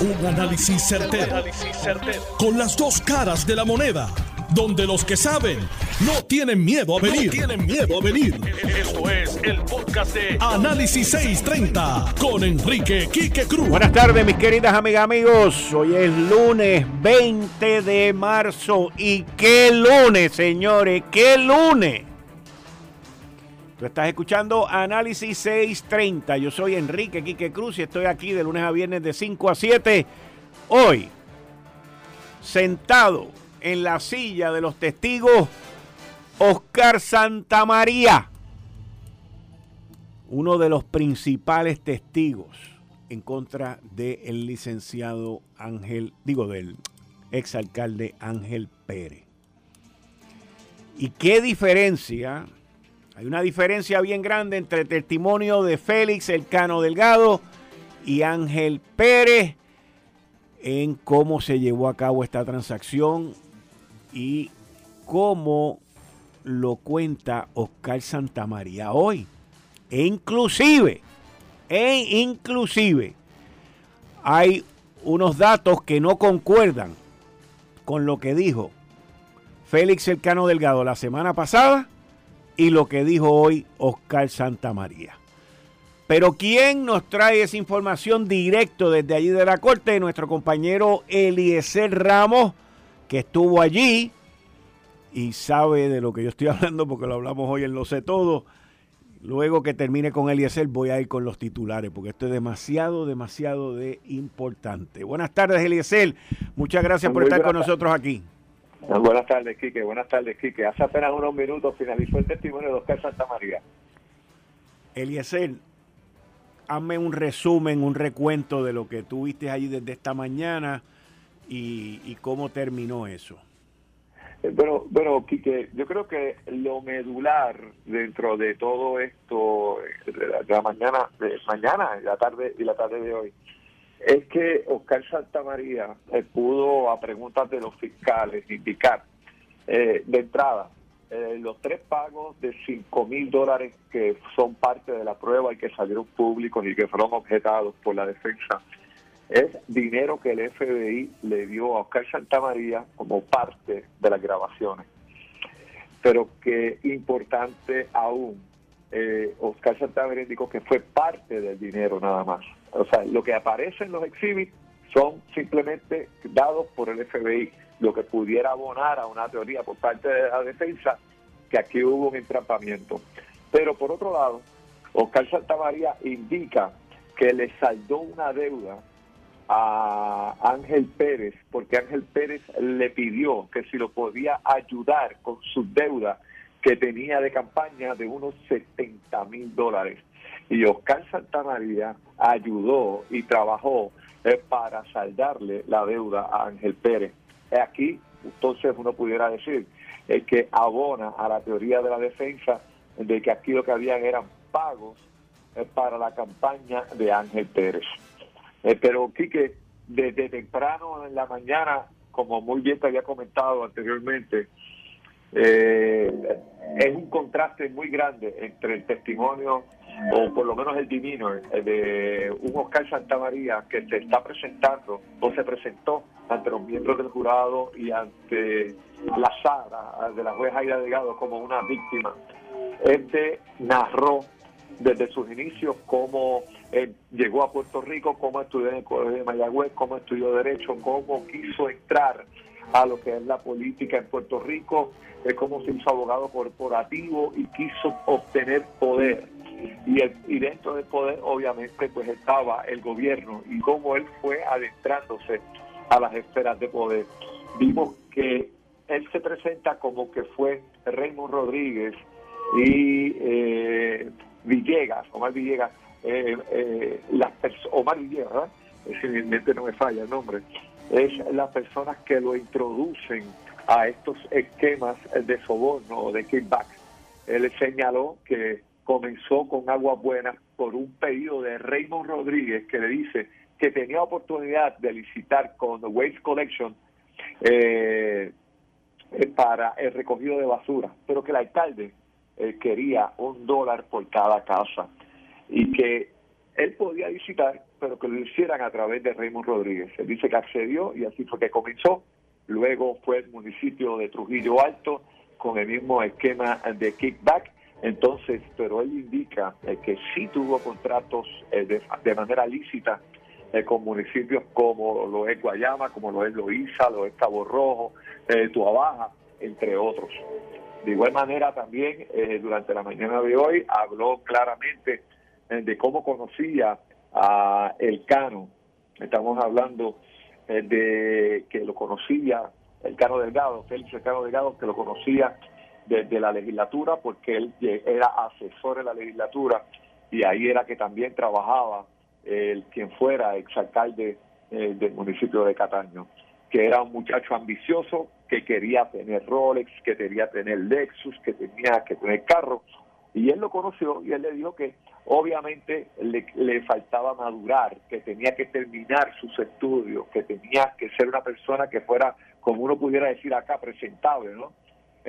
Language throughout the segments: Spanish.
Un análisis certero, Con las dos caras de la moneda. Donde los que saben no tienen miedo a venir. tienen miedo a venir. Esto es el podcast de Análisis 630 con Enrique Quique Cruz. Buenas tardes, mis queridas amigas, amigos. Hoy es lunes 20 de marzo. ¿Y qué lunes, señores? ¿Qué lunes? Tú estás escuchando Análisis 630. Yo soy Enrique Quique Cruz y estoy aquí de lunes a viernes de 5 a 7. Hoy, sentado en la silla de los testigos, Oscar Santamaría, uno de los principales testigos en contra del licenciado Ángel, digo, del exalcalde Ángel Pérez. ¿Y qué diferencia? Hay una diferencia bien grande entre el testimonio de Félix Elcano Delgado y Ángel Pérez en cómo se llevó a cabo esta transacción y cómo lo cuenta Oscar Santamaría hoy. E inclusive, e inclusive, hay unos datos que no concuerdan con lo que dijo Félix Elcano Delgado la semana pasada y lo que dijo hoy Oscar Santamaría. Pero ¿quién nos trae esa información directo desde allí de la corte? Nuestro compañero Eliezer Ramos, que estuvo allí y sabe de lo que yo estoy hablando porque lo hablamos hoy en Lo sé todo. Luego que termine con Eliezer voy a ir con los titulares porque esto es demasiado, demasiado de importante. Buenas tardes Eliezer, muchas gracias por estar con nosotros aquí. Buenas tardes, Quique. Buenas tardes, Quique. Hace apenas unos minutos finalizó el testimonio de Oscar Santa María. Eliezer, hazme un resumen, un recuento de lo que tú viste allí desde esta mañana y, cómo terminó eso. Eh, bueno, bueno, Quique, yo creo que lo medular dentro de todo esto, eh, de la, mañana, de mañana, la tarde y la tarde de hoy, es que Oscar Santamaría eh, pudo, a preguntas de los fiscales, indicar eh, de entrada eh, los tres pagos de 5 mil dólares que son parte de la prueba y que salieron públicos y que fueron objetados por la defensa es dinero que el FBI le dio a Oscar Santamaría como parte de las grabaciones. Pero que importante aún, eh, Oscar Santamaría indicó que fue parte del dinero nada más. O sea, lo que aparece en los exhibits son simplemente dados por el FBI, lo que pudiera abonar a una teoría por parte de la defensa que aquí hubo un entrampamiento. Pero por otro lado, Oscar Santamaría indica que le saldó una deuda a Ángel Pérez, porque Ángel Pérez le pidió que si lo podía ayudar con su deuda que tenía de campaña de unos 70 mil dólares. Y Oscar Santamaría ayudó y trabajó eh, para saldarle la deuda a Ángel Pérez. Aquí, entonces, uno pudiera decir eh, que abona a la teoría de la defensa de que aquí lo que habían eran pagos eh, para la campaña de Ángel Pérez. pero, Quique, desde temprano en la mañana, como muy bien te había comentado anteriormente, eh, es un contraste muy grande entre el testimonio, o por lo menos el demeanor, de un Oscar Santamaría que se está presentando o se presentó ante los miembros del jurado y ante la Sara de la jueza Aida Delgado como una víctima. Este narró desde sus inicios cómo llegó a Puerto Rico, cómo estudió en el Colegio de Mayagüez, cómo estudió Derecho, cómo quiso entrar a lo que es la política en Puerto Rico, es como se hizo abogado corporativo y quiso obtener poder. Y, el, y dentro del poder obviamente pues estaba el gobierno y cómo él fue adentrándose a las esferas de poder. Vimos que él se presenta como que fue Raymond Rodríguez y eh, Villegas, Omar Villegas, eh, eh, las Omar Villegas, ¿verdad? Es no me falla el nombre, es las personas que lo introducen a estos esquemas de soborno o de kickback. Él señaló que comenzó con aguas buenas por un pedido de Raymond Rodríguez que le dice que tenía oportunidad de licitar con Waste Collection eh, para el recogido de basura, pero que el alcalde eh, quería un dólar por cada casa y que él podía licitar pero que lo hicieran a través de Raymond Rodríguez. Él dice que accedió y así fue que comenzó. Luego fue el municipio de Trujillo Alto con el mismo esquema de kickback. Entonces, pero él indica eh, que sí tuvo contratos eh, de, manera lícita eh, con municipios como lo es Guayama, como lo es Loíza, lo es Cabo Rojo, Tuabaja, entre otros. De igual manera también durante la mañana de hoy habló claramente de cómo conocía a El Cano. Estamos hablando de que lo conocía el Cano Delgado, Félix El Cano Delgado, que lo conocía desde la legislatura porque él era asesor de la legislatura y ahí era que también trabajaba el quien fuera exalcalde eh, del municipio de Cataño, que era un muchacho ambicioso que quería tener Rolex, que quería tener Lexus, que tenía que tener carro y él lo conoció y él le dijo que obviamente le, le, faltaba madurar, que tenía que terminar sus estudios, que tenía que ser una persona que fuera, como uno pudiera decir acá, presentable, ¿no?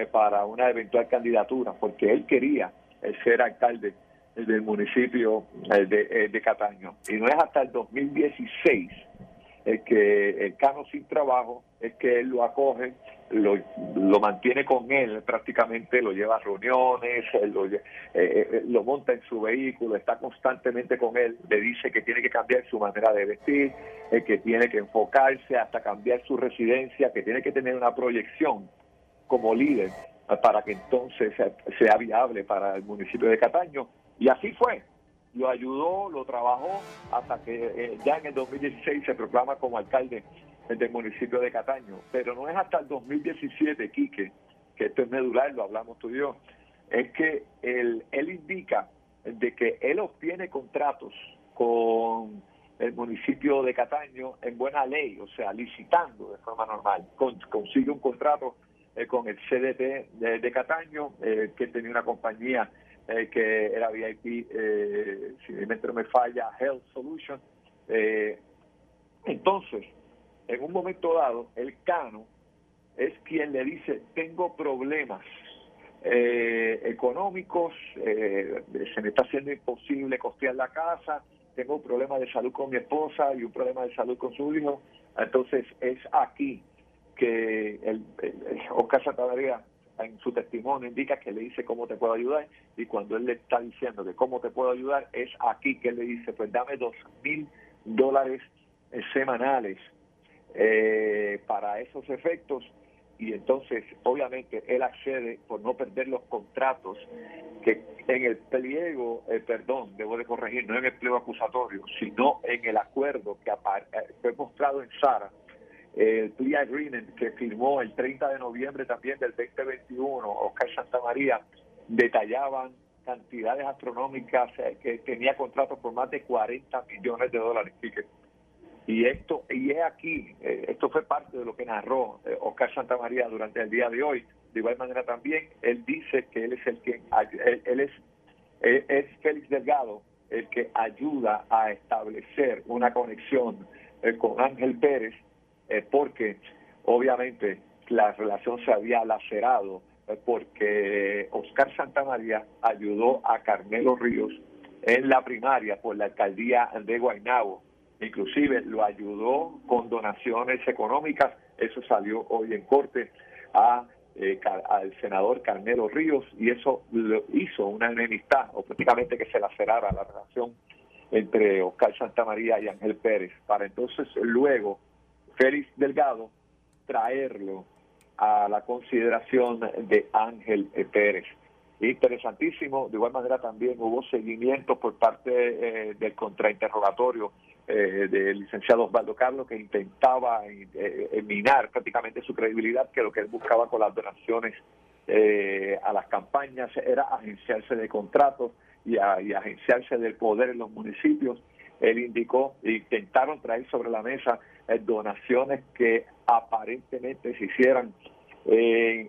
Eh, para una eventual candidatura, porque él quería ser alcalde del municipio eh, de, eh, Cataño. Y no es hasta el 2016 el que el Cano sin trabajo es que él lo acoge, lo, mantiene con él prácticamente, lo lleva a reuniones, lo, eh, eh, monta en su vehículo, está constantemente con él, le dice que tiene que cambiar su manera de vestir, eh, que tiene que enfocarse hasta cambiar su residencia, que tiene que tener una proyección como líder para que entonces sea viable para el municipio de Cataño. Y así fue lo ayudó, lo trabajó, hasta que eh, ya en el 2016 se proclama como alcalde del municipio de Cataño. Pero no es hasta el 2017, Quique, que esto es medular, lo hablamos tú y yo, es que él, él indica de que él obtiene contratos con el municipio de Cataño en buena ley, o sea, licitando de forma normal. consigue un contrato eh, con el CDT de, Cataño, eh, que tenía una compañía eh, que era VIP, eh, si mi no me falla, Health Solution. Eh, entonces, en un momento dado, el Cano es quien le dice, tengo problemas económicos, se me está haciendo imposible costear la casa, tengo un problema de salud con mi esposa y un problema de salud con su hijo. Entonces, es aquí que el, el, Oscar en su testimonio indica que le dice cómo te puedo ayudar y cuando él le está diciendo que cómo te puedo ayudar es aquí que él le dice pues dame dos mil dólares eh, semanales eh, para esos efectos y entonces obviamente él accede por no perder los contratos que en el pliego, eh, perdón, debo de corregir, no en el pliego acusatorio, sino en el acuerdo que fue mostrado en Sara, el plea agreement que firmó el 30 de noviembre también del 2021, Oscar Santamaría, detallaban cantidades astronómicas eh, que tenía contratos por más de 40 millones de dólares. Y esto y es aquí, eh, esto fue parte de lo que narró eh, Oscar Santamaría durante el día de hoy. De igual manera también, él dice que él es el que, él, es, es Félix Delgado, el que ayuda a establecer una conexión con Ángel Pérez eh, porque obviamente la relación se había lacerado eh, porque Oscar Santamaría ayudó a Carmelo Ríos en la primaria por la alcaldía de Guaynabo. Inclusive lo ayudó con donaciones económicas, eso salió hoy en corte a eh, al senador Carmelo Ríos y eso lo hizo una enemistad o prácticamente que se lacerara la relación entre Oscar Santamaría y Ángel Pérez para entonces luego Félix Delgado traerlo a la consideración de Ángel Pérez. Interesantísimo, de igual manera también hubo seguimiento por parte eh, del contrainterrogatorio eh, del licenciado Osvaldo Carlos que intentaba eh, minar prácticamente su credibilidad, que lo que él buscaba con las donaciones a las campañas era agenciarse de contratos y, y agenciarse del poder en los municipios. Él indicó, intentaron traer sobre la mesa eh, donaciones que aparentemente se hicieran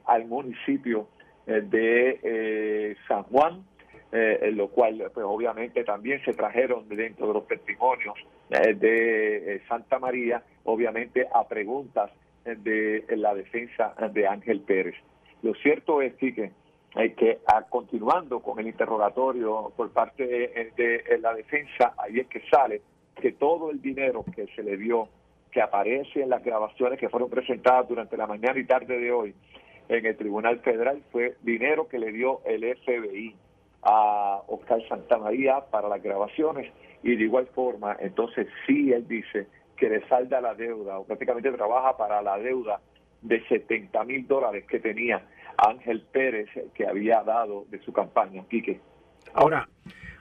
al municipio eh, de eh, San Juan, lo cual pues obviamente también se trajeron dentro de los testimonios de Santa María, obviamente a preguntas de la defensa de Ángel Pérez. Lo cierto es que, que continuando con el interrogatorio por parte de la defensa, ahí es que sale que todo el dinero que se le dio, que aparece en las grabaciones que fueron presentadas durante la mañana y tarde de hoy en el Tribunal Federal, fue dinero que le dio el FBI a Oscar Santamaría para las grabaciones y de igual forma, entonces sí él dice que le salda la deuda o prácticamente trabaja para la deuda de 70 mil dólares que tenía Ángel Pérez que había dado de su campaña. Quique. Ahora,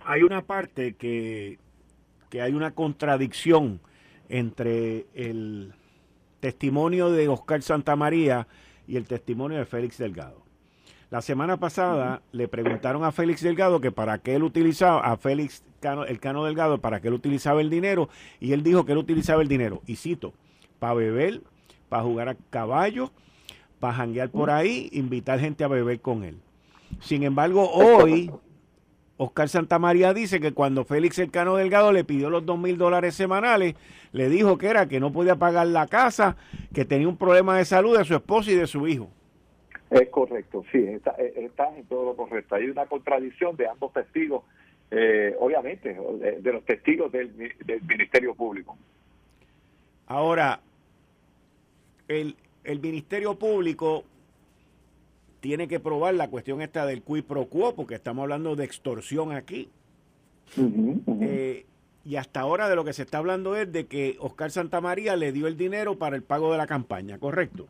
hay una parte que, que hay una contradicción entre el testimonio de Oscar Santamaría y el testimonio de Félix Delgado. La semana pasada le preguntaron a Félix Delgado que para qué él utilizaba, a Félix Cano, el Cano Delgado, para qué él utilizaba el dinero, y él dijo que él utilizaba el dinero, y cito, para beber, para jugar a caballo, para janguear por ahí, invitar gente a beber con él. Sin embargo, hoy Oscar Santamaría dice que cuando Félix Elcano Delgado le pidió los dos mil dólares semanales, le dijo que era que no podía pagar la casa, que tenía un problema de salud de su esposa y de su hijo. Es correcto, sí, está, eh, está en todo lo correcto. Hay una contradicción de ambos testigos, eh, obviamente, de, los testigos del, Ministerio Público. Ahora, el, el Ministerio Público tiene que probar la cuestión esta del quid pro quo, porque estamos hablando de extorsión aquí. Eh, y hasta ahora de lo que se está hablando es de que Oscar Santamaría le dio el dinero para el pago de la campaña, ¿correcto?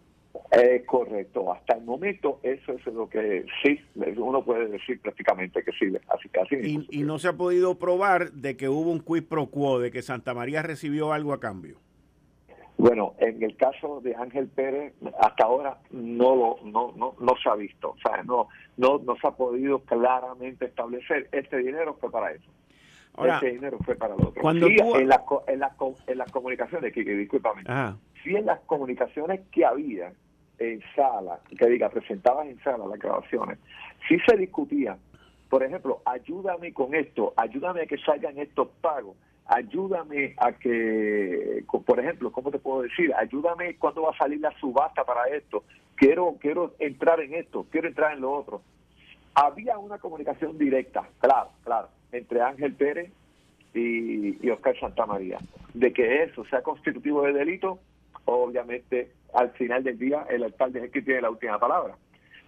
Es correcto. Hasta el momento eso es lo que sí, uno puede decir prácticamente que sí. Así, así y, y no se ha podido probar de que hubo un quid pro quo, de que Santa María recibió algo a cambio. Bueno, en el caso de Ángel Pérez, hasta ahora no lo no, no, no se ha visto, o sea, no, no, no se ha podido claramente establecer este dinero fue para eso. Ahora, este dinero fue para lo otro. Cuando en, la, en, la, en las comunicaciones, Kiki, discúlpame, sí en las comunicaciones que había en sala, que diga, presentaban en sala las grabaciones, sí se discutía, por ejemplo, ayúdame con esto, ayúdame a que salgan estos pagos ayúdame a que, por ejemplo, ¿cómo te puedo decir? Ayúdame cuando va a salir la subasta para esto. Quiero, quiero entrar en esto, quiero entrar en lo otro. Había una comunicación directa, claro, claro, entre Ángel Pérez y, y Oscar Santamaría. De que eso sea constitutivo de delito, obviamente al final del día el alcalde es el que tiene la última palabra.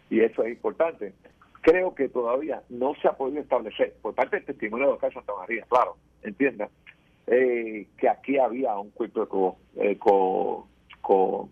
Y eso es importante. Creo que todavía no se ha podido establecer por parte del testimonio de Oscar Santamaría, claro, entienda, eh, que aquí había un cuento eh, con, con,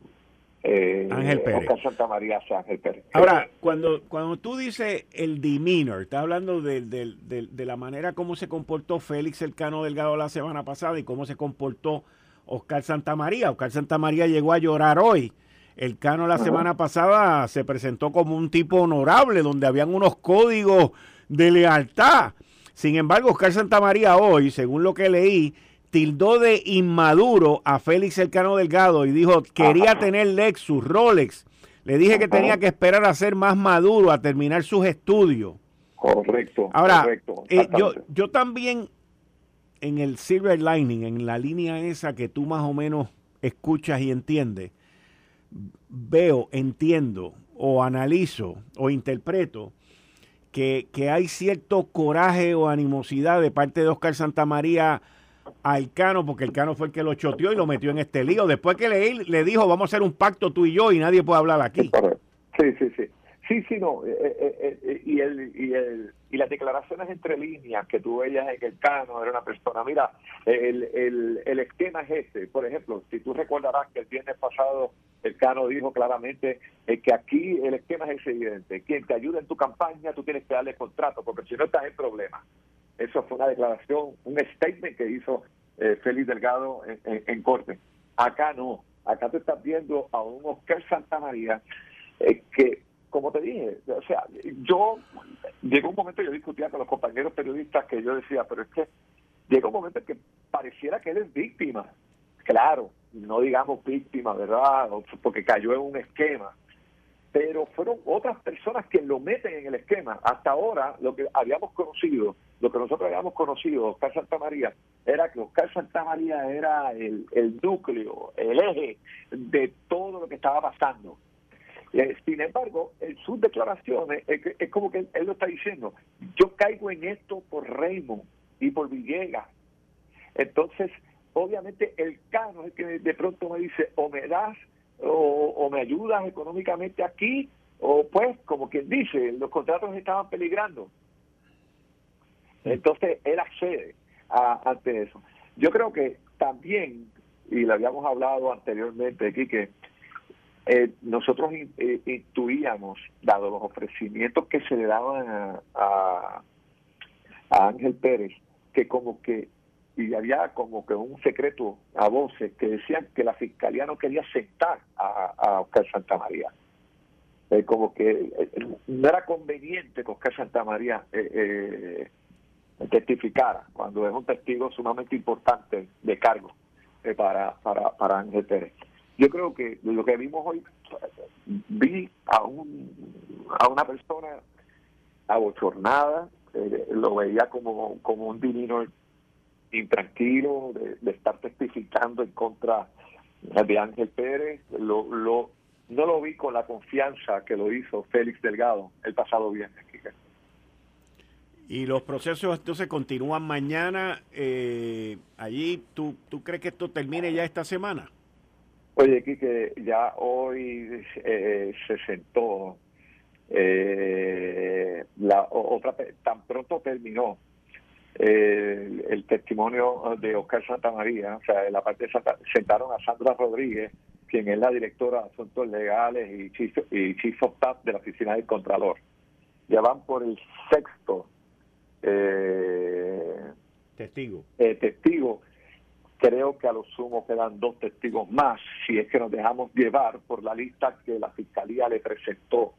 eh, Ángel Pérez. Santa María Ángel Pérez. Ahora, cuando, cuando tú dices el demeanor, estás hablando de, de, la manera como se comportó Félix Elcano Delgado la semana pasada y cómo se comportó Oscar Santamaría. Oscar Santamaría llegó a llorar hoy. El Cano la semana pasada se presentó como un tipo honorable, donde habían unos códigos de lealtad. Sin embargo, Oscar Santamaría hoy, según lo que leí, tildó de inmaduro a Félix Elcano Delgado y dijo quería tener Lexus, Rolex. Le dije que tenía que esperar a ser más maduro, a terminar sus estudios. Correcto. Ahora, correcto, eh, yo, yo también en el Silver Lining, en la línea esa que tú más o menos escuchas y entiendes, veo, entiendo o analizo o interpreto que, hay cierto coraje o animosidad de parte de Oscar Santamaría al Cano, porque el Cano fue el que lo choteó y lo metió en este lío. Después que le, le dijo, vamos a hacer un pacto tú y yo y nadie puede hablar aquí. Sí, sí, sí. Sí, sí, no. Eh, eh, eh, y, el, y, el, y las declaraciones entre líneas que tú veías en el Cano, era una persona. Mira, el, el, el esquema es este. Por ejemplo, si tú recordarás que el viernes pasado el Cano dijo claramente que aquí el esquema es evidente. Quien te ayuda en tu campaña, tú tienes que darle contrato, porque si no estás en problemas. Eso fue una declaración, un statement que hizo eh, Félix Delgado en, corte. Acá no. Acá te estás viendo a un Oscar Santamaría eh, que, como te dije, o sea, yo llegó un momento, yo discutía con los compañeros periodistas que yo decía, pero es que llegó un momento en que pareciera que él es víctima. Claro, no digamos víctima, ¿verdad? Porque cayó en un esquema. Pero fueron otras personas que lo meten en el esquema. Hasta ahora, lo que habíamos conocido, lo que nosotros habíamos conocido, Oscar Santa María, era que Oscar Santa María era el, núcleo, el eje de todo lo que estaba pasando. Eh, sin embargo, en sus declaraciones es, es como que él lo está diciendo, yo caigo en esto por Raymond y por Villegas. Entonces, obviamente el cano es el que de pronto me dice o me das o, me ayudas económicamente aquí o pues como quien dice los contratos estaban peligrando. Entonces él accede a, ante eso. Yo creo que también y lo habíamos hablado anteriormente aquí que eh, nosotros eh, intuíamos, dado los ofrecimientos que se le daban a, a, Ángel Pérez, que como que, y había como que un secreto a voces que decían que la fiscalía no quería aceptar a, a Oscar Santamaría. Eh, como que no era conveniente que Oscar Santamaría testificara cuando es un testigo sumamente importante de cargo para, para, para Ángel Pérez yo creo que lo que vimos hoy, vi a, un, a una persona abochornada, eh, lo veía como, como un divino intranquilo de, estar testificando en contra de Ángel Pérez, lo, lo, no lo vi con la confianza que lo hizo Félix Delgado el pasado viernes. Y los procesos entonces continúan mañana. Eh, allí, ¿tú, ¿tú crees que esto termine ya esta semana? Oye, aquí que ya hoy eh, se sentó eh, la otra tan pronto terminó eh, el testimonio de Oscar Santamaría, o sea, en la parte de Santa, sentaron a Sandra Rodríguez, quien es la directora de Asuntos Legales y Chief, y Chief of Staff de la Oficina del Contralor. Ya van por el sexto testigo. testigo Creo que a lo sumo quedan dos testigos más, si es que nos dejamos llevar por la lista que la Fiscalía le presentó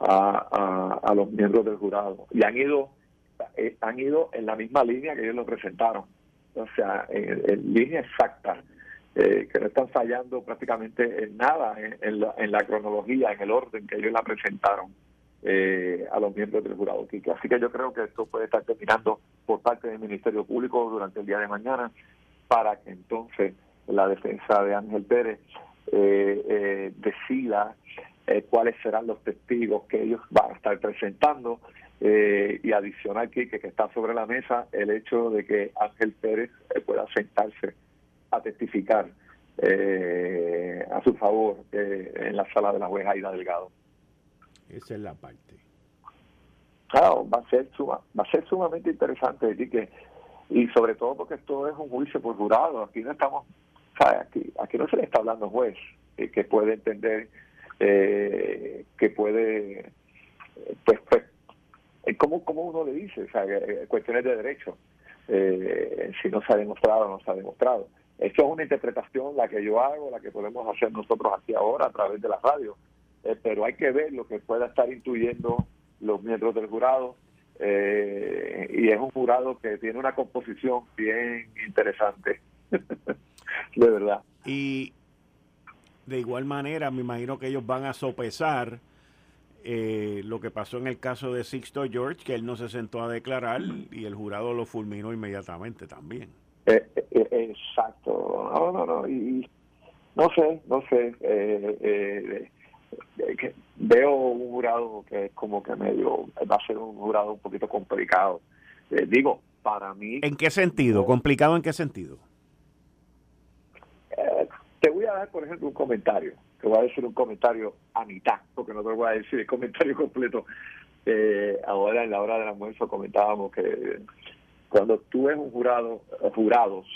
a, los miembros del jurado. Y han ido, eh, han ido en la misma línea que ellos lo presentaron. O sea, en, línea exacta. Eh, que no están fallando prácticamente en nada en, la, cronología, en el orden que ellos la presentaron eh, a los miembros del jurado. Así que yo creo que esto puede estar terminando por parte del Ministerio Público durante el día de mañana para que entonces la defensa de Ángel Pérez eh, eh, decida eh, cuáles serán los testigos que ellos van a estar presentando y adicional que, que está sobre la mesa el hecho de que Ángel Pérez pueda sentarse a testificar a su favor en la sala de la juez Aida Delgado. Esa es la parte. Claro, va a ser suma, va a ser sumamente interesante que y sobre todo porque esto es un juicio por jurado, aquí no estamos, Aquí, aquí no se le está hablando juez eh, que puede entender, eh, que puede, pues, pues ¿cómo, ¿cómo, uno le dice? Eh, cuestiones de derecho, si no se ha demostrado o no se ha demostrado. Esto es una interpretación, la que yo hago, la que podemos hacer nosotros aquí ahora a través de la radio, pero hay que ver lo que pueda estar intuyendo los miembros del jurado, eh, y es un jurado que tiene una composición bien interesante, de verdad. Y de igual manera, me imagino que ellos van a sopesar eh, lo que pasó en el caso de Sixto George, que él no se sentó a declarar y el jurado lo fulminó inmediatamente también. Eh, exacto, no, no, no, y, no sé, no sé. Eh, veo un jurado que es como que medio, va a ser un jurado un poquito complicado. Eh, digo, para mí... ¿En qué sentido? ¿Complicado en qué sentido? Eh, te voy a dar, por ejemplo, un comentario. Te voy a decir un comentario a mitad, porque no te voy a decir el comentario completo. Eh, ahora en la hora del almuerzo comentábamos que cuando tú ves un jurado, jurados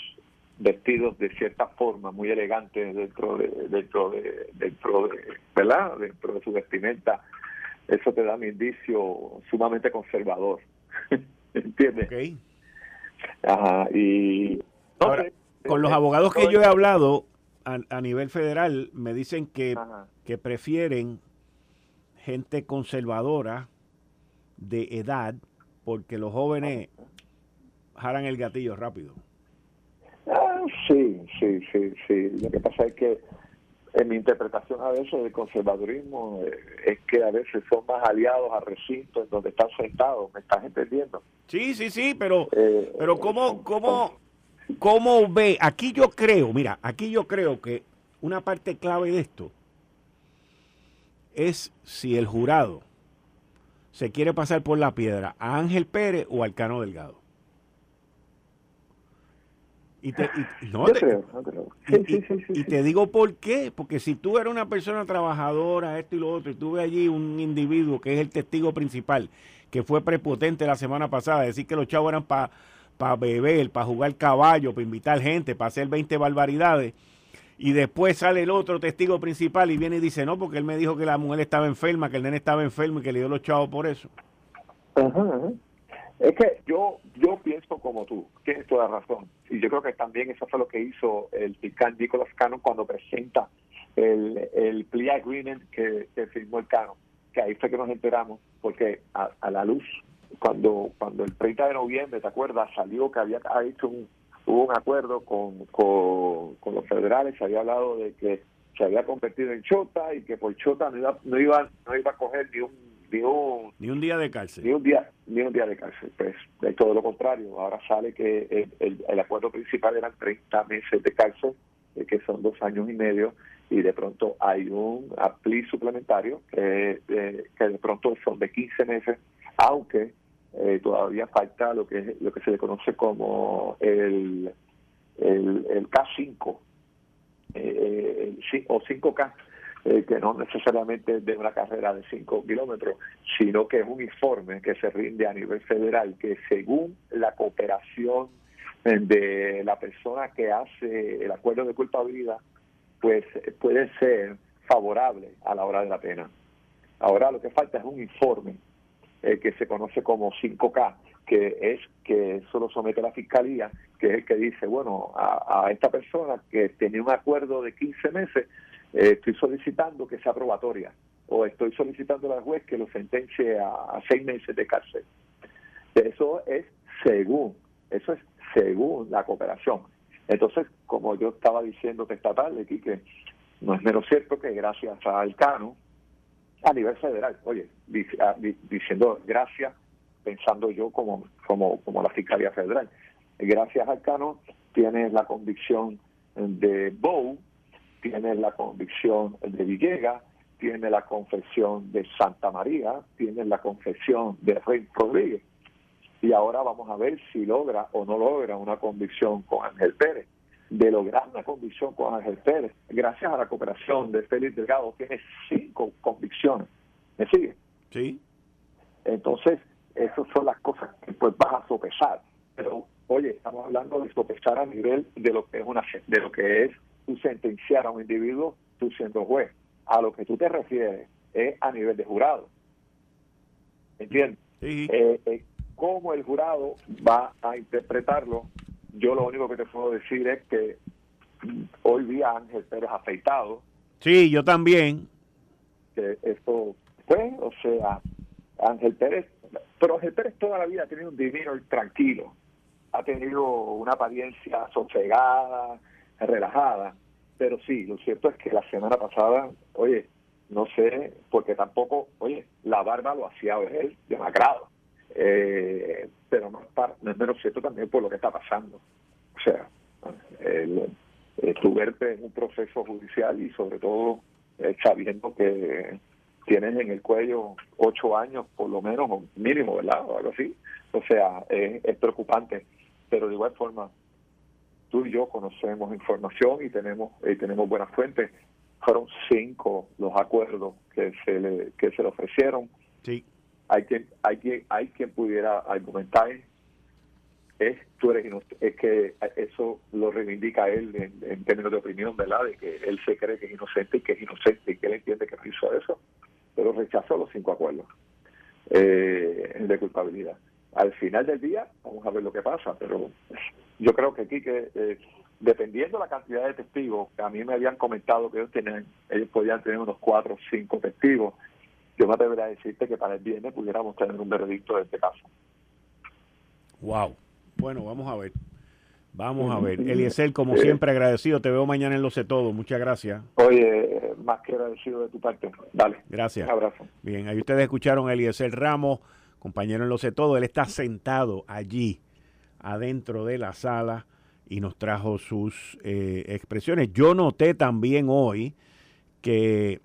vestidos de cierta forma muy elegantes dentro de dentro de dentro de verdad dentro de su vestimenta. Eso te da un indicio sumamente conservador. ¿entiendes? Okay. Ajá, y con los abogados que yo he hablado a, nivel federal me dicen que, que prefieren gente conservadora de edad porque los jóvenes jalan el gatillo rápido Sí, sí, sí, sí. Lo que pasa es que en mi interpretación a veces del conservadurismo eh, es que a veces son más aliados a recintos en donde están sentados, ¿me estás entendiendo? Sí, sí, sí, pero, eh, pero ¿cómo, cómo, ¿cómo ve? Aquí yo creo, mira, aquí yo creo que una parte clave de esto es si el jurado se quiere pasar por la piedra a Ángel Pérez o al Cano Delgado. Y te, no, y, te digo por qué, porque si tú eres una persona trabajadora, esto y lo otro, y tuve allí un individuo que es el testigo principal, que fue prepotente la semana pasada, decir que los chavos eran para pa beber, para jugar caballo, para invitar gente, para hacer 20 barbaridades, y después sale el otro testigo principal y viene y dice, no, porque él me dijo que la mujer estaba enferma, que el nene estaba enfermo y que le dio los chavos por eso. Es que yo yo pienso como tú, tienes toda razón. Y yo creo que también eso fue lo que hizo el fiscal Nicolás Cano cuando presenta el, el plea agreement que, firmó el Cano. Que ahí fue que nos enteramos, porque a, la luz, cuando cuando el 30 de noviembre, ¿te acuerdas? Salió que había hecho un, hubo un acuerdo con, con, los federales, se había hablado de que se había convertido en chota y que por chota no iba, no iba, no iba a coger ni un ni un, ni un día de cárcel. Ni un día, ni un día de cárcel. Pues de todo lo contrario. Ahora sale que el, el, acuerdo principal eran 30 meses de cárcel, eh, que son dos años y medio, y de pronto hay un apli suplementario que, que de pronto son de 15 meses, aunque eh, todavía falta lo que lo que se le conoce como el, el, el K5 eh, o 5K eh, que no necesariamente de una carrera de 5 kilómetros, sino que es un informe que se rinde a nivel federal, que según la cooperación de la persona que hace el acuerdo de culpabilidad, pues puede ser favorable a la hora de la pena. Ahora lo que falta es un informe eh, que se conoce como 5K, que es que solo somete a la fiscalía, que es el que dice, bueno, a, a esta persona que tenía un acuerdo de 15 meses, eh, estoy solicitando que sea probatoria o estoy solicitando al juez que lo sentencie a, seis meses de cárcel. Eso es según, eso es según la cooperación. Entonces, como yo estaba diciendo esta tarde, que no es menos cierto que gracias al Cano, a nivel federal, oye, ah, diciendo gracias, pensando yo como, como, como la Fiscalía Federal, gracias al Cano tiene la convicción de Bow, tiene la convicción de Villegas, tiene la confesión de Santa María, tiene la confesión de Rey Rodríguez. Y ahora vamos a ver si logra o no logra una convicción con Ángel Pérez. De lograr una convicción con Ángel Pérez, gracias a la cooperación de Félix Delgado, tiene cinco convicciones. ¿Me sigue? Sí. Entonces, esas son las cosas que pues vas a sopesar. Pero, oye, estamos hablando de sopesar a nivel de lo que es una de lo que es tú sentenciar a un individuo tú siendo juez. A lo que tú te refieres es a nivel de jurado. ¿Entiendes? Eh, eh, ¿Cómo el jurado va a interpretarlo? Yo lo único que te puedo decir es que hoy vi a Ángel Pérez afeitado. Sí, yo también. Que esto fue, o sea, Ángel Pérez, pero Ángel Pérez toda la vida ha tenido un divino tranquilo, ha tenido una apariencia sosegada, relajada, pero sí, lo cierto es que la semana pasada, oye, no sé, porque tampoco, oye, la barba lo hacía él demacrado, eh, pero no, es menos cierto también por lo que está pasando. O sea, el, tu verte en un proceso judicial y sobre todo eh, sabiendo que tienes en el cuello ocho años por lo menos, o mínimo, ¿verdad? O algo así. O sea, es preocupante, pero de igual forma, tú y yo conocemos información y tenemos y tenemos buenas fuentes. Fueron cinco los acuerdos que se le que se le ofrecieron. Sí. Hay quien hay quien hay quien pudiera argumentar es tú eres es que eso lo reivindica él en, términos de opinión, ¿verdad? De que él se cree que es inocente y que es inocente y que él entiende que hizo eso, pero rechazó los cinco acuerdos eh, de culpabilidad. Al final del día, vamos a ver lo que pasa, pero yo creo que aquí, que eh, dependiendo la cantidad de testigos, que a mí me habían comentado que ellos, tenían, ellos podían tener unos cuatro o cinco testigos, yo me atrevería a decirte que para el viernes pudiéramos tener un veredicto de este caso. Wow. Bueno, vamos a ver. Vamos a ver. Eliezer, como siempre, agradecido. Te veo mañana en Lo Sé Todo. Muchas gracias. Oye, más que agradecido de tu parte. Dale. Gracias. Un abrazo. Bien, ahí ustedes escucharon a Eliezer Ramos, compañero en Lo Sé Todo. Él está sentado allí adentro de la sala y nos trajo sus eh, expresiones. Yo noté también hoy que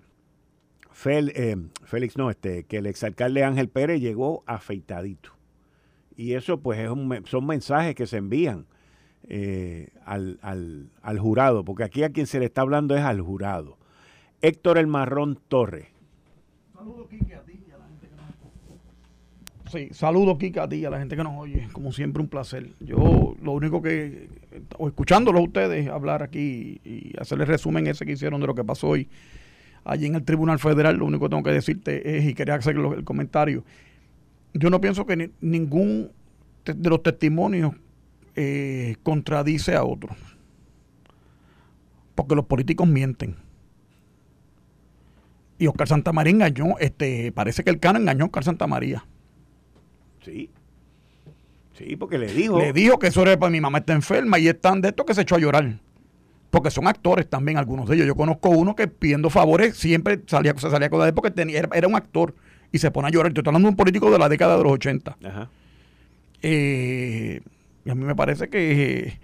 eh, Félix, no, este, que el exalcalde Ángel Pérez llegó afeitadito. Y eso pues es un, son mensajes que se envían. eh, al, jurado, porque aquí a quien se le está hablando es al jurado. Héctor El Marrón Torres. Saludos, a ti y a la gente que nos Sí, saludos, Kike, a ti a la gente que nos oye. Como siempre, un placer. Yo lo único que, o escuchándolo a ustedes hablar aquí y hacerles resumen ese que hicieron de lo que pasó hoy allí en el Tribunal Federal, lo único que tengo que decirte es, y quería hacer el comentario, yo no pienso que ningún de los testimonios eh, contradice a otro. Porque los políticos mienten. Y Oscar Santamaría engañó, este, parece que el cano engañó a Oscar Santamaría. Sí. Sí, porque le dijo. Le dijo que eso era para mi mamá está enferma y están de esto que se echó a llorar. Porque son actores también algunos de ellos. Yo conozco uno que pidiendo favores siempre salía, se salía con la porque tenía, era, era, un actor y se pone a llorar. Estoy hablando de un político de la década de los 80. Ajá. Eh, y a mí me parece que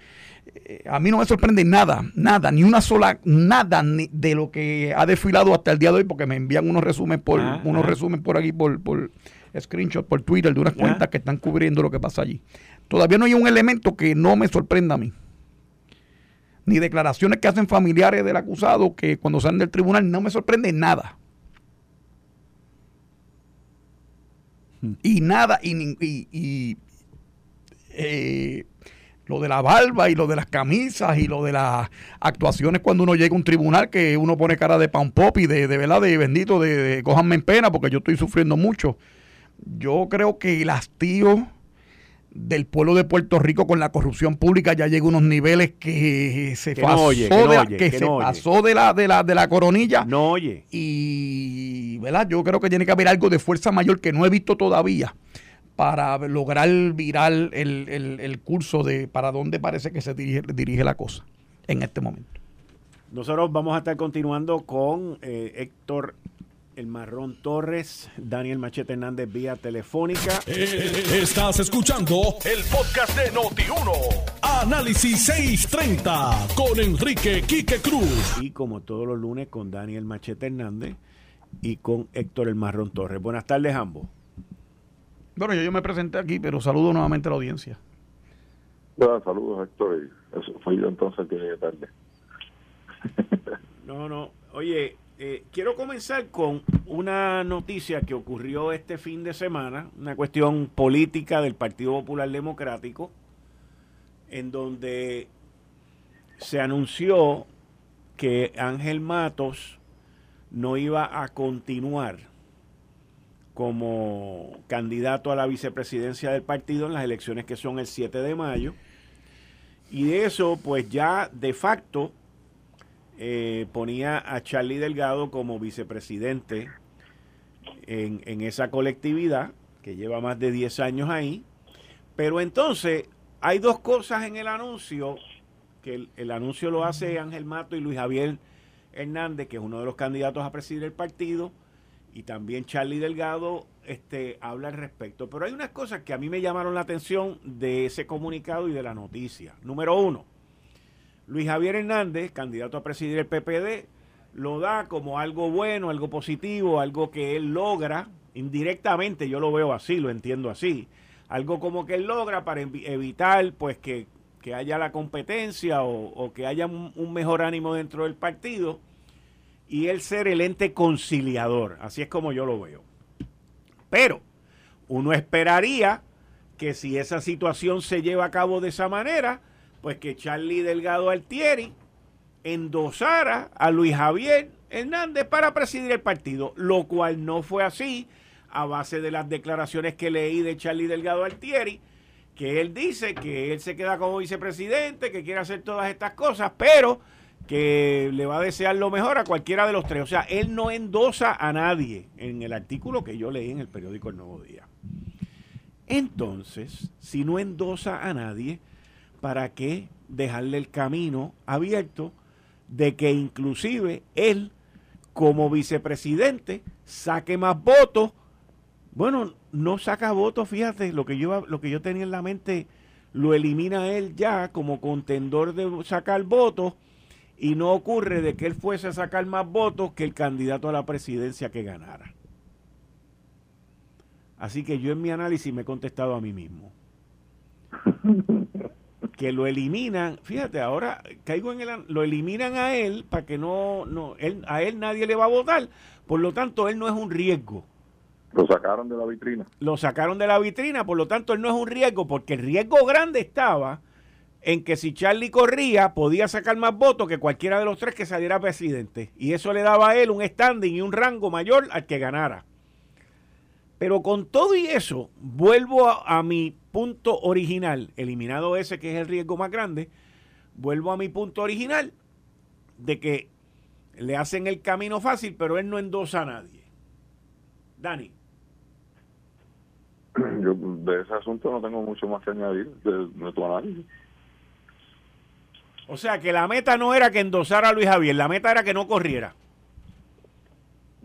eh, a mí no me sorprende nada, nada, ni una sola, nada de lo que ha desfilado hasta el día de hoy, porque me envían unos resúmenes por, ah, unos ah. por aquí, por, por screenshot, por Twitter, de unas cuentas que están cubriendo lo que pasa allí. Todavía no hay un elemento que no me sorprenda a mí. Ni declaraciones que hacen familiares del acusado que cuando salen del tribunal no me sorprende nada. Hmm. Y nada, y, y eh, lo de la barba y lo de las camisas y lo de las actuaciones cuando uno llega a un tribunal que uno pone cara de pan pop y de, de verdad de bendito de, de cojanme en pena porque yo estoy sufriendo mucho. Yo creo que el hastío del pueblo de Puerto Rico con la corrupción pública ya llega a unos niveles que se pasó, de, se pasó de la de la de la coronilla. No oye. Y ¿verdad? yo creo que tiene que haber algo de fuerza mayor que no he visto todavía para lograr virar el, curso de para dónde parece que se dirige, dirige, la cosa en este momento. Nosotros vamos a estar continuando con eh, Héctor El Marrón Torres, Daniel Machete Hernández vía telefónica. Eh, estás escuchando el podcast de Noti1. Análisis 630 con Enrique Quique Cruz. Y como todos los lunes con Daniel Machete Hernández y con Héctor El Marrón Torres. Buenas tardes ambos. Bueno, yo, yo me presenté aquí, pero saludo nuevamente a la audiencia. Bueno, saludos, Héctor. Eso fue yo entonces que llegué tarde. no, no. Oye, eh, quiero comenzar con una noticia que ocurrió este fin de semana, una cuestión política del Partido Popular Democrático, en donde se anunció que Ángel Matos no iba a continuar como candidato a la vicepresidencia del partido en las elecciones que son el 7 de mayo. Y de eso, pues ya de facto eh, ponía a Charlie Delgado como vicepresidente en, en, esa colectividad, que lleva más de 10 años ahí. Pero entonces hay dos cosas en el anuncio, que el, el anuncio lo hace Ángel Mato y Luis Javier Hernández, que es uno de los candidatos a presidir el partido y también Charlie Delgado este, habla al respecto. Pero hay unas cosas que a mí me llamaron la atención de ese comunicado y de la noticia. Número uno, Luis Javier Hernández, candidato a presidir el PPD, lo da como algo bueno, algo positivo, algo que él logra, indirectamente yo lo veo así, lo entiendo así, algo como que él logra para evitar pues que, haya la competencia o, que haya un mejor ánimo dentro del partido y el ser el ente conciliador. Así es como yo lo veo. Pero uno esperaría que si esa situación se lleva a cabo de esa manera, pues que Charlie Delgado Altieri endosara a Luis Javier Hernández para presidir el partido, lo cual no fue así a base de las declaraciones que leí de Charlie Delgado Altieri, que él dice que él se queda como vicepresidente, que quiere hacer todas estas cosas, pero que le va a desear lo mejor a cualquiera de los tres. O sea, él no endosa a nadie en el artículo que yo leí en el periódico El Nuevo Día. Entonces, si no endosa a nadie, ¿para qué dejarle el camino abierto de que inclusive él, como vicepresidente, saque más votos? Bueno, no saca votos, fíjate, lo que yo, lo que yo tenía en la mente lo elimina él ya como contendor de sacar votos y no ocurre de que él fuese a sacar más votos que el candidato a la presidencia que ganara. Así que yo en mi análisis me he contestado a mí mismo. que lo eliminan, fíjate, ahora caigo en el, lo eliminan a él para que no, no él, a él nadie le va a votar, por lo tanto él no es un riesgo. Lo sacaron de la vitrina. Lo sacaron de la vitrina, por lo tanto él no es un riesgo, porque el riesgo grande estaba en que si Charlie corría podía sacar más votos que cualquiera de los tres que saliera presidente. Y eso le daba a él un standing y un rango mayor al que ganara. Pero con todo y eso, vuelvo a, mi punto original, eliminado ese que es el riesgo más grande, vuelvo a mi punto original de que le hacen el camino fácil, pero él no endosa a nadie. Dani. Yo de ese asunto no tengo mucho más que añadir de, tu análisis. O sea que la meta no era que endosara a Luis Javier, la meta era que no corriera.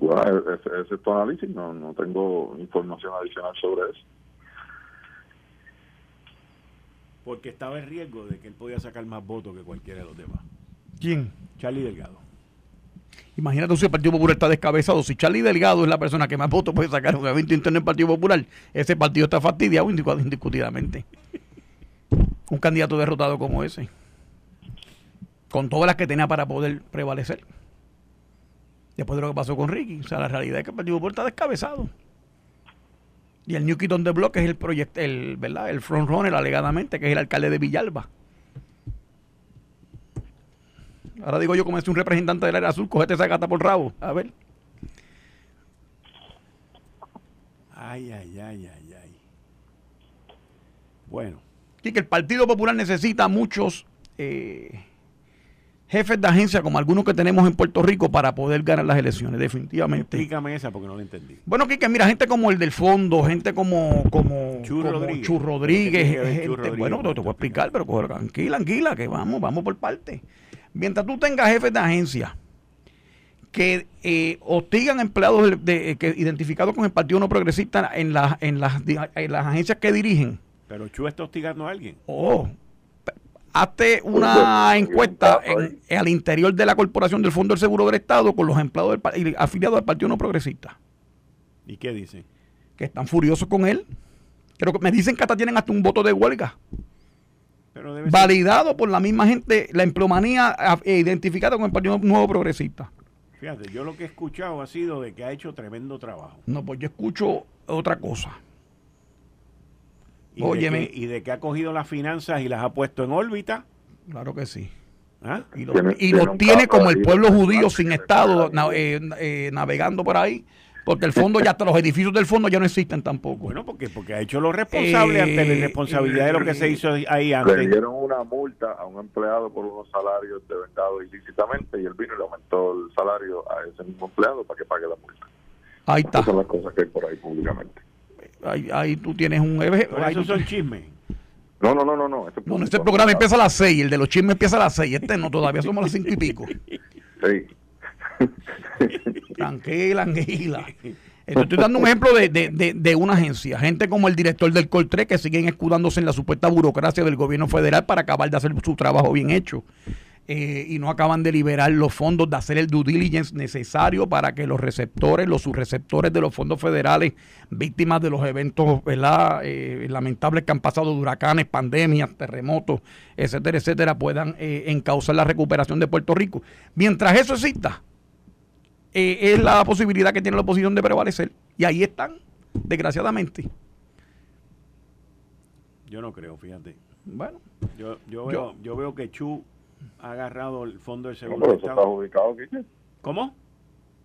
Bueno, ese, es tu análisis, no, no tengo información adicional sobre eso. Porque estaba en riesgo de que él podía sacar más votos que cualquiera de los demás. ¿Quién? Charlie Delgado. Imagínate si el Partido Popular está descabezado. Si Charlie Delgado es la persona que más votos puede sacar en un evento interno del Partido Popular, ese partido está fastidiado indiscutidamente. un candidato derrotado como ese. Con todas las que tenía para poder prevalecer después de lo que pasó con Ricky. O sea, la realidad es que el Partido Popular está descabezado. Y el New Kid on the Block es el proyecto, el, ¿verdad? El frontrunner alegadamente, que es el alcalde de Villalba. Ahora digo yo como es un representante del área azul, cogete esa gata por rabo. A ver. Ay, ay, ay, ay, ay. Bueno. Y que el Partido Popular necesita muchos eh, jefes de agencia como algunos que tenemos en Puerto Rico para poder ganar las elecciones, definitivamente. Explícame esa porque no la entendí. Bueno, que mira, gente como el del fondo, gente como como Chu Rodríguez, bueno, te, voy a explicar, pero tranquila, tranquila, que vamos, vamos por parte. Mientras tú tengas jefes de agencia que eh, hostigan empleados de, que identificados con el Partido No Progresista en, las en, las, en las agencias que dirigen. Pero Chu está hostigando a alguien. Oh, hazte una encuesta en, al interior de la corporación del Fondo del Seguro del Estado con los empleados del, afiliados al Partido No Progresista. ¿Y qué dicen? Que están furiosos con él. Pero me dicen que hasta tienen hasta un voto de huelga. validado por la misma gente, la empleomanía eh, identificada con el Partido Nuevo Progresista. Fíjate, yo lo que he escuchado ha sido de que ha hecho tremendo trabajo. No, pues yo escucho otra cosa. Y, de que, y de que ha cogido las finanzas y las ha puesto en órbita. Claro que sí. ¿Ah? Y lo, tiene, como el pueblo judío sin Estado eh, eh, navegando por ahí. Porque el fondo ya hasta los edificios del fondo ya no existen tampoco. Bueno, porque porque ha hecho lo responsable ante la irresponsabilidad de lo que se hizo ahí antes. Le dieron una multa a un empleado por unos salarios de vengado ilícitamente y él vino y le aumentó el salario a ese mismo empleado para que pague la multa. Ahí está. Esas son las cosas que hay por ahí públicamente ahí, tú tienes un... esos son chismes. No, no, no, no. no. Este, este programa empieza a las 6, el de los chismes empieza a las 6, este no, todavía somos las 5 y pico. Sí. tranquila, tranquila. Estoy dando un ejemplo de, de, de, una agencia. Gente como el director del Coltre que siguen escudándose en la supuesta burocracia del gobierno federal para acabar de hacer su trabajo bien hecho. Eh, y no acaban de liberar los fondos, de hacer el due diligence necesario para que los receptores, los subreceptores de los fondos federales, víctimas de los eventos eh, lamentables que han pasado de huracanes, pandemias, terremotos, etcétera, etcétera, puedan eh, encauzar la recuperación de Puerto Rico. Mientras eso exista, es la posibilidad que tiene la oposición de prevalecer. Y ahí están, desgraciadamente. Yo no creo, fíjate. Bueno. Yo, yo, veo, yo veo que Chu ha agarrado el fondo del seguro. No, eso está adjudicado, Quique. ¿Cómo?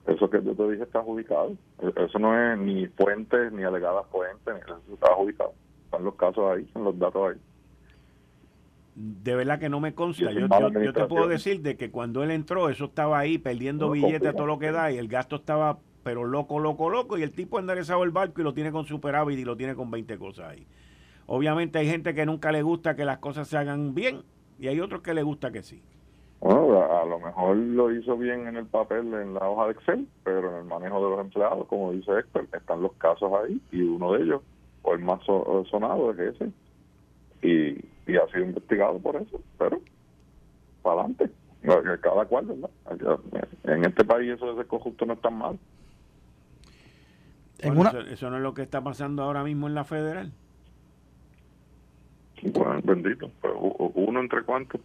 Eso que yo te dije está adjudicado. E-, eso no es ni fuentes, ni alegadas fuentes, eso está adjudicado. Están los casos ahí, están los datos ahí. De verdad que no me consta. Yo, yo, te puedo decir de que cuando él entró, eso estaba ahí perdiendo billetes a todo lo que da y el gasto estaba, pero loco, loco, loco. Y el tipo ha enderezado el barco y lo tiene con superávit y lo tiene con 20 cosas ahí. Obviamente hay gente que nunca le gusta que las cosas se hagan bien y hay otros que le gusta que sí. Bueno, a, lo mejor lo hizo bien en el papel, en la hoja de Excel, pero en el manejo de los empleados, como dice Héctor, están los casos ahí y uno de ellos, o el más sonado, es ese. Y, y ha sido investigado por eso, pero para adelante. Cada cual, ¿verdad? En este país eso de ser corrupto no es tan mal. eso no es lo que está pasando ahora mismo en la federal. Bueno, bendito. Uno entre cuántos.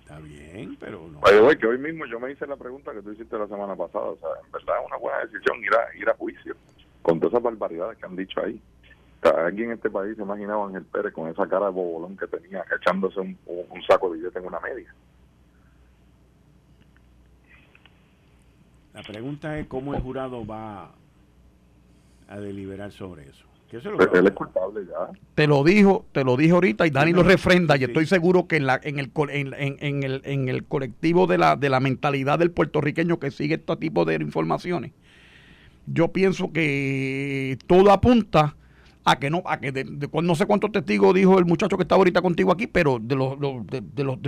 Está bien, pero no. Oye, que hoy mismo yo me hice la pregunta que tú hiciste la semana pasada. O sea, en verdad es una buena decisión ir a, ir a juicio con todas esas barbaridades que han dicho ahí. O sea, alguien en este país se imaginaba a Ángel Pérez con esa cara de bobolón que tenía, echándose un, un saco de billetes en una media. La pregunta es cómo el jurado va a deliberar sobre eso. Pues él es culpable ya. Te lo dijo, te lo dije ahorita y Dani lo refrenda. Y estoy seguro que en, la, en, el, en, el, en el colectivo de la, de la mentalidad del puertorriqueño que sigue este tipo de informaciones, yo pienso que todo apunta a que no, a que de, no sé cuántos testigos dijo el muchacho que está ahorita contigo aquí, pero de los, de, los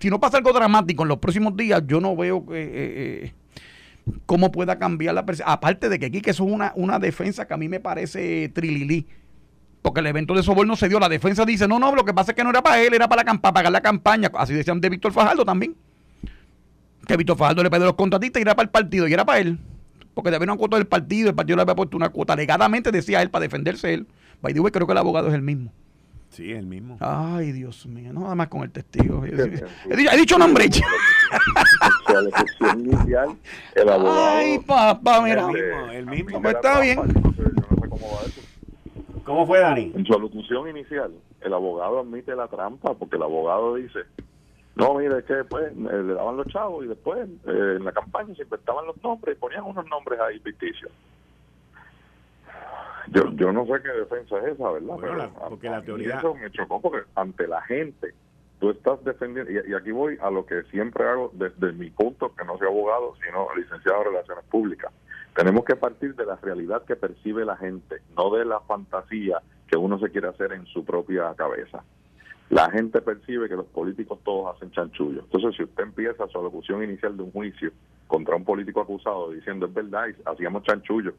si no pasa algo dramático en los próximos días, yo no veo que eh, eh, cómo pueda cambiar la percepción. Aparte de que aquí que eso es una, una defensa que a mí me parece trililí. Porque el evento de soborno se dio, la defensa dice, no, no, lo que pasa es que no era para él, era para, la, pagar la campaña. Así decían de Víctor Fajardo también. Que Víctor Fajardo le pidió los contratistas y era para el partido, y era para él. Porque le había una cuota del partido, el partido le había puesto una cuota. Legadamente decía él para defenderse él. By the creo que el abogado es el mismo. Sí, el mismo. Ay, Dios mío, no nada más con el testigo. He, dicho nombre. inicial, el abogado. Ay, papá, mira. El mismo, pues está bien. ¿Cómo fue, Dani? En su alocución inicial, el abogado admite la trampa porque el abogado dice, no, mire, es que después pues, le daban los chavos y después eh, en la campaña se inventaban los nombres y ponían unos nombres ahí ficticios. Yo, yo no sé qué defensa es esa, ¿verdad? porque la teoría... Eso me chocó porque ante la gente tú estás defendiendo, y, aquí voy a lo que siempre hago desde mi punto, que no soy abogado, sino licenciado en Relaciones Públicas. Tenemos que partir de la realidad que percibe la gente, no de la fantasía que uno se quiere hacer en su propia cabeza. La gente percibe que los políticos todos hacen chanchullo. Entonces, si usted empieza su alocución inicial de un juicio contra un político acusado diciendo es verdad, hacíamos chanchullo,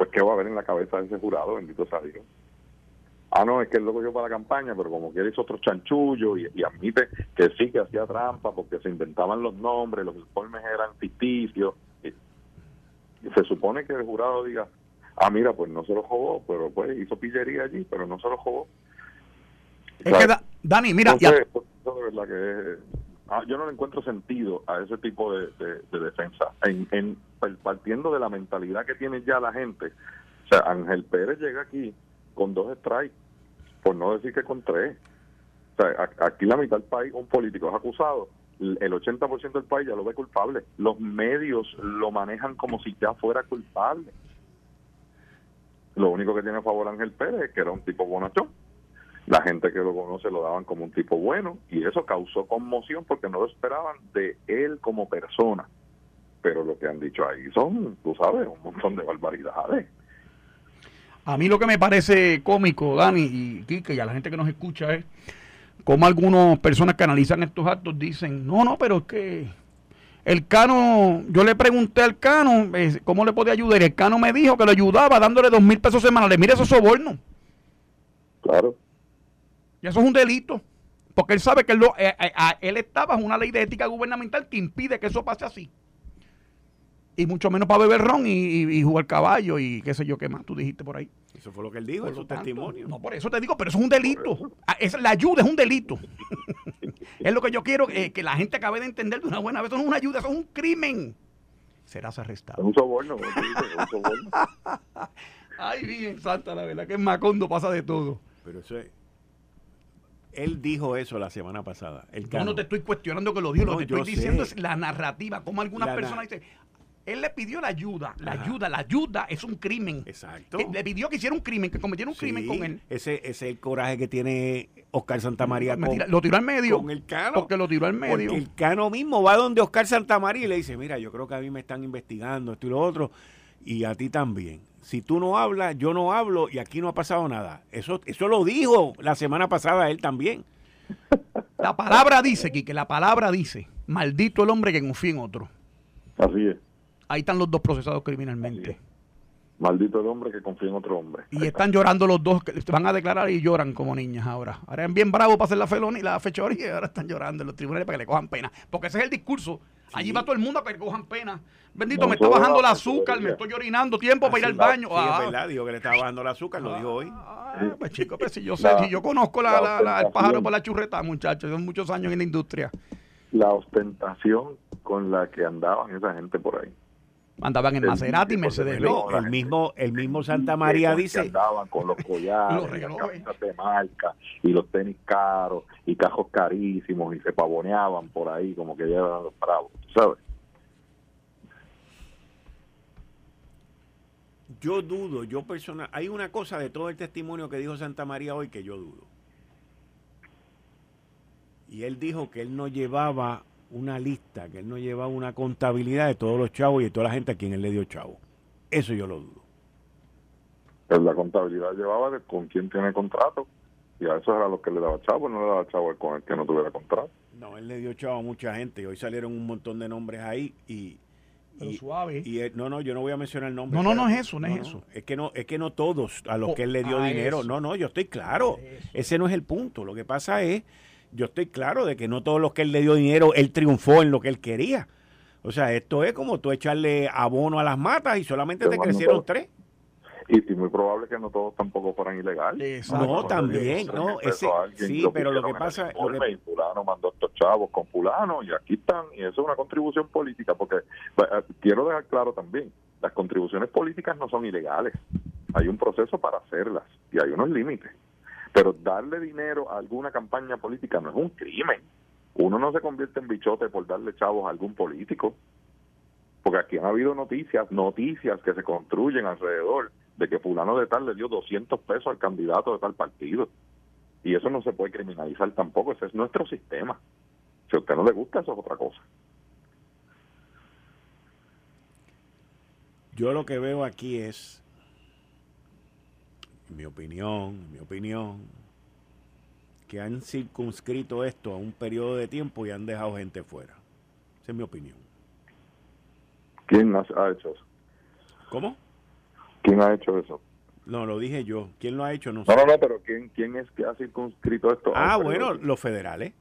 pues ¿qué va a haber en la cabeza de ese jurado? Bendito sea Dios. Ah, no, es que él lo cogió para la campaña, pero como quiere hizo otro chanchullo y, admite que sí que hacía trampa porque se inventaban los nombres, los informes eran ficticios. Y, se supone que el jurado diga, ah, mira, pues no se lo jugó, pero pues hizo pillería allí, pero no se lo jugó. Es que, Dani, mira, ya. Ah, yo no le encuentro sentido a ese tipo de, defensa. En, en, partiendo de la mentalidad que tiene ya la gente, o sea, Ángel Pérez llega aquí con dos strikes, por no decir que con tres. O sea, aquí la mitad del país, un político es acusado, el 80% del país ya lo ve culpable. Los medios lo manejan como si ya fuera culpable. Lo único que tiene a favor Ángel Pérez es que era un tipo bonachón. La gente que lo conoce lo daban como un tipo bueno y eso causó conmoción porque no lo esperaban de él como persona. Pero lo que han dicho ahí son, tú sabes, un montón de barbaridades. A mí lo que me parece cómico, Dani y Kike, y a la gente que nos escucha es como algunas personas que analizan estos actos dicen, no, no, pero es que el Cano, yo le pregunté al Cano eh, cómo le podía ayudar y el Cano me dijo que le ayudaba dándole dos mil pesos semanales. Mire esos sobornos. Claro. Y eso es un delito. Porque él sabe que él, eh, eh, él está bajo una ley de ética gubernamental que impide que eso pase así y mucho menos para beber ron y, jugar caballo y qué sé yo qué más tú dijiste por ahí. Eso fue lo que él dijo en su testimonio. No, por eso te digo, pero eso es un delito. Ah, es, la ayuda es un delito. es lo que yo quiero eh, que la gente acabe de entender de una buena vez. Eso no es una ayuda, eso es un crimen. Serás arrestado. Es un soborno. un soborno. Ay, bien, santa la verdad, que en Macondo pasa de todo. Pero eso es... Él dijo eso la semana pasada. El yo no te estoy cuestionando que lo dijo, lo que estoy diciendo es la narrativa, como algunas personas dicen, él le pidió la ayuda. La ayuda, la ayuda es un crimen. Exacto. le pidió que hiciera un crimen, que cometiera un crimen con él. Ese, ese, es el coraje que tiene Oscar Santamaría. Con, lo tiró al medio. Con el cano. Porque lo tiró al medio. Porque el cano mismo va donde Oscar Santamaría y le dice: Mira, yo creo que a mí me están investigando esto y lo otro. Y a ti también. Si tú no hablas, yo no hablo y aquí no ha pasado nada. Eso, eso lo dijo la semana pasada él también. La palabra dice, que la palabra dice: Maldito el hombre que confía en otro. Así es ahí están los dos procesados criminalmente. Maldito el hombre que confía en otro hombre. Y están llorando los dos, que van a declarar y lloran como niñas ahora. Ahora eran bien bravos para hacer la felonía y la fechoría y ahora están llorando en los tribunales para que le cojan pena. Porque ese es el discurso. Allí va todo el mundo a que le cojan pena. Bendito, me está bajando el azúcar, me estoy orinando, tiempo para ir al baño. Sí, es verdad, dijo que le estaba bajando el azúcar, lo dijo hoy. Ah, pues chico, pues si yo sé, si yo conozco la, la, la, el pájaro por la churreta, muchachos, son muchos años en la industria. La ostentación con la que andaban esa gente por ahí. Andaban en Maserati y Mercedes Benz. El mismo, el mismo Santa María dice. Andaban con los collares, Los las relojes. camisas de marca y los tenis caros y cajos carísimos y se pavoneaban por ahí como que llevan los bravos, ¿tú ¿sabes? Yo dudo, yo personal, hay una cosa de todo el testimonio que dijo Santa María hoy que yo dudo. Y él dijo que él no llevaba una lista, que él no llevaba una contabilidad de todos los chavos y de toda la gente a quien él le dio chavo. Eso yo lo dudo. Pero la contabilidad llevaba de con quién tiene contrato y a eso era lo que le daba chavo, no le daba chavo con el que no tuviera contrato. No, él le dio chavo a mucha gente y hoy salieron un montón de nombres ahí y... Pero y- suave. y él- no, no, yo no voy a mencionar nombres. No, no, no espérate. es eso, no es eso. Es que no, es que no todos a los Oh, que él le dio dinero. eso. No, no, yo estoy claro. Ese no es el punto. Lo que pasa es, yo estoy claro de que no todos los que él le dio dinero, él triunfó en lo que él quería. O sea, esto es como tú echarle abono a las matas y solamente te Pero crecieron tres. Y, y muy probable que no todos tampoco fueran ilegales. Exacto. No, también, no, se ese- sí, lo pero lo que pasa- lo que- fulano mandó estos chavos con fulano y aquí están y eso es una contribución política porque eh, quiero dejar claro también las contribuciones políticas no son ilegales hay un proceso para hacerlas y hay unos límites pero darle dinero a alguna campaña política no es un crimen uno no se convierte en bichote por darle chavos a algún político porque aquí han habido noticias, noticias que se construyen alrededor de que fulano de tal le dio 200 pesos al candidato de tal partido. Y eso no se puede criminalizar tampoco, ese es nuestro sistema. Si a usted no le gusta, eso es otra cosa. Yo lo que veo aquí es, en mi opinión, en mi opinión, que han circunscrito esto a un periodo de tiempo y han dejado gente fuera. Esa es mi opinión. ¿Quién ha, ha hecho eso? ¿Cómo? ¿Quién ha hecho eso? No, lo dije yo. ¿Quién lo ha hecho? No sé. No, no, no, pero ¿quién, quién es que ha circunscrito esto? Ah, bueno, los federales.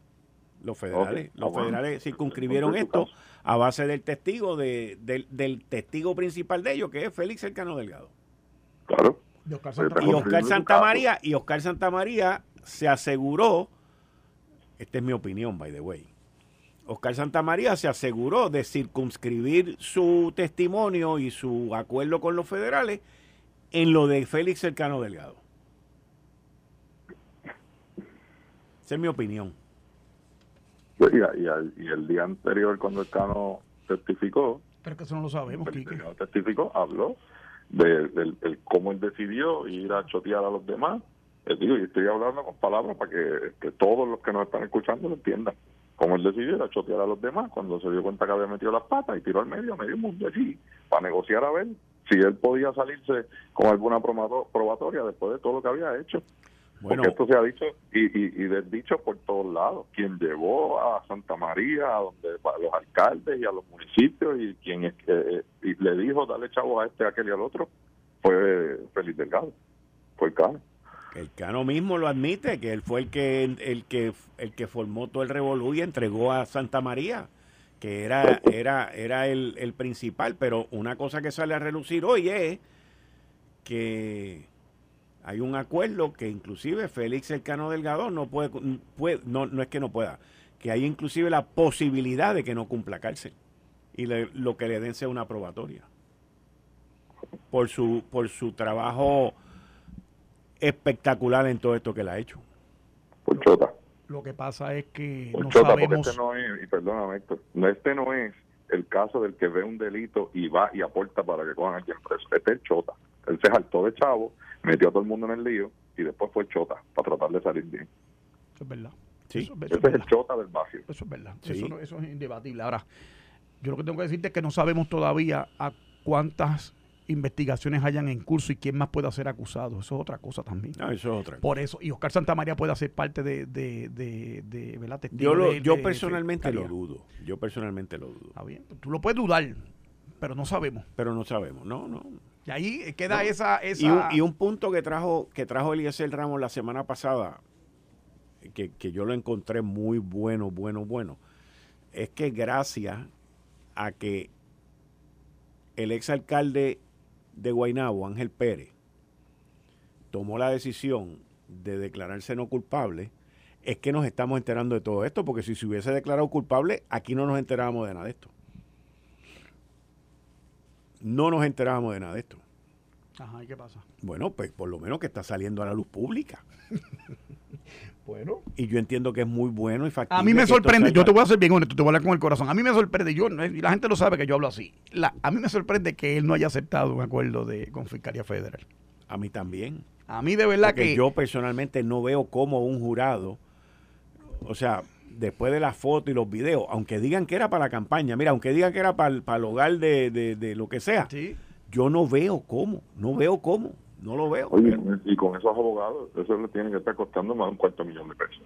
Los federales. Los ah, bueno. federales circunscribieron esto a base del testigo, de, del, del testigo principal de ellos, que es Félix Cercano Delgado. Claro. De Oscar Pero Santa Y. Oscar Santa. María, y Oscar Santa María se aseguró, esta es mi opinión, by the way. Oscar Santa María se aseguró de circunscribir su testimonio y su acuerdo con los federales en lo de Félix Cercano Delgado. Esa es mi opinión. Y, y el día anterior, cuando el Cano testificó, Pero que eso no lo sabemos, el Quique. Delgado testificó, habló de, del- del cómo él decidió ir a chotear a los demás. Eh, digo, y estoy hablando con palabras para que, que todos los que nos están escuchando lo entiendan. Cómo él decidió ir a chotear a los demás cuando se dio cuenta que había metido las patas y tiró al medio, a medio mundo allí, para negociar a ver si él podía salirse con alguna probatoria después de todo lo que había hecho. Bueno, Porque esto se ha dicho y, y, y desdicho por todos lados. Quien llevó a Santa María, a donde a los alcaldes y a los municipios, y quien eh, y le dijo, dale chavo a este, a aquel y al otro, fue Félix Delgado. Fue el Cano. el Cano mismo lo admite, que él fue el que, el que, el que formó todo el revolú y entregó a Santa María, que era, era, era el, el principal. Pero una cosa que sale a relucir hoy es que hay un acuerdo que inclusive Félix Cercano Delgado no puede, puede no, no es que no pueda, que hay inclusive la posibilidad de que no cumpla cárcel y le- lo que le den sea una probatoria por su por su trabajo espectacular en todo esto que él ha hecho. Por Chota. Lo que pasa es que Por no Chota, porque sabemos. este no es, y perdóname Héctor, no, este no es el caso del que ve un delito y va y aporta para que cojan a quien preso. Este es el Chota. Él se saltó de chavo, metió a todo el mundo en el lío y después fue Chota para tratar de salir bien. Eso es verdad. Sí. Eso, eso Ese es el. Chota del barrio. Eso es verdad. Sí. Eso, no- eso es indebatible. Ahora, yo lo que tengo que decirte es que no sabemos todavía a cuántas investigaciones hayan en curso y quién más pueda ser acusado. Eso es otra cosa también. No, eso es otra. Por eso, y Oscar Santamaría puede ser parte de, de, de, de ¿verdad? Testigo Yo lo, de- yo de personalmente lo dudo. Yo personalmente lo dudo. Está bien. Tú lo puedes dudar, pero no sabemos. Pero no sabemos. No, no. Y ahí queda esa... esa... Y, un, y, un, punto que trajo, que trajo Eliezer Ramos la semana pasada, que, que yo lo encontré muy bueno, bueno, bueno, es que gracias a que el exalcalde de Guaynabo, Ángel Pérez, tomó la decisión de declararse no culpable, es que nos estamos enterando de todo esto, porque si se hubiese declarado culpable, aquí no nos enterábamos de nada de esto. No nos enterábamos de nada de esto. Ajá, ¿y qué pasa? Bueno, pues por lo menos que está saliendo a la luz pública. bueno. Y yo entiendo que es muy bueno y factible. A mí me sorprende, yo te voy a ser bien honesto, te voy a hablar con el corazón. A mí me sorprende, yo, y la gente lo sabe que yo hablo así. La, a mí me sorprende que él no haya aceptado un acuerdo de, con Fiscalía Federal. A mí también. A mí de verdad Porque que... yo personalmente no veo cómo un jurado, o sea, después de la foto y los videos, aunque digan que era para la campaña, mira, aunque digan que era para, para el hogar de, de, de lo que sea, ¿Sí? yo no veo cómo, no veo cómo, no lo veo. Oye, y con esos abogados, eso le tiene que estar costando más de un cuarto millón de pesos.